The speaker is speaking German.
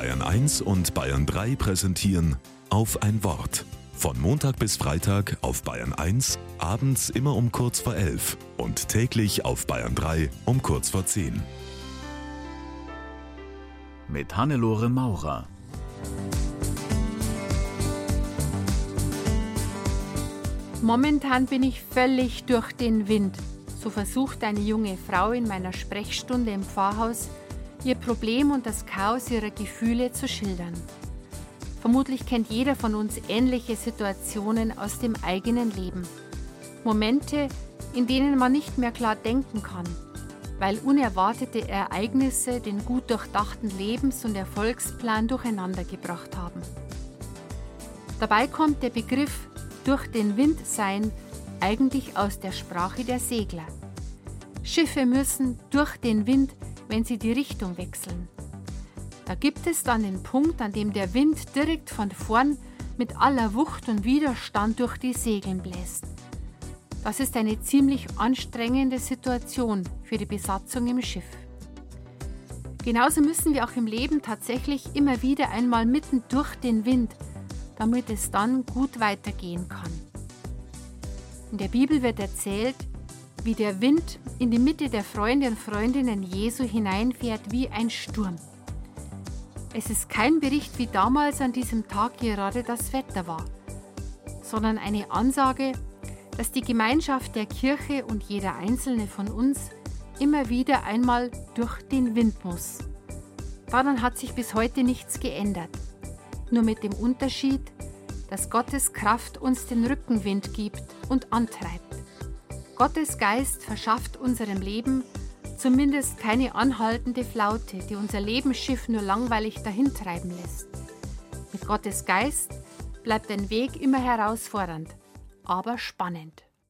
Bayern 1 und Bayern 3 präsentieren auf ein Wort. Von Montag bis Freitag auf Bayern 1, abends immer um kurz vor 11 und täglich auf Bayern 3 um kurz vor 10. Mit Hannelore Maurer. Momentan bin ich völlig durch den Wind. So versucht eine junge Frau in meiner Sprechstunde im Pfarrhaus, ihr Problem und das Chaos ihrer Gefühle zu schildern. Vermutlich kennt jeder von uns ähnliche Situationen aus dem eigenen Leben. Momente, in denen man nicht mehr klar denken kann, weil unerwartete Ereignisse den gut durchdachten Lebens- und Erfolgsplan durcheinandergebracht haben. Dabei kommt der Begriff durch den Wind sein eigentlich aus der Sprache der Segler. Schiffe müssen durch den Wind, wenn sie die Richtung wechseln. Da gibt es dann den Punkt, an dem der Wind direkt von vorn mit aller Wucht und Widerstand durch die Segeln bläst. Das ist eine ziemlich anstrengende Situation für die Besatzung im Schiff. Genauso müssen wir auch im Leben tatsächlich immer wieder einmal mitten durch den Wind, damit es dann gut weitergehen kann. In der Bibel wird erzählt, wie der Wind in die Mitte der Freunde und Freundinnen Jesu hineinfährt wie ein Sturm. Es ist kein Bericht, wie damals an diesem Tag gerade das Wetter war, sondern eine Ansage, dass die Gemeinschaft der Kirche und jeder einzelne von uns immer wieder einmal durch den Wind muss. Daran hat sich bis heute nichts geändert, nur mit dem Unterschied, dass Gottes Kraft uns den Rückenwind gibt und antreibt. Gottes Geist verschafft unserem Leben zumindest keine anhaltende Flaute, die unser Lebensschiff nur langweilig dahintreiben lässt. Mit Gottes Geist bleibt ein Weg immer herausfordernd, aber spannend.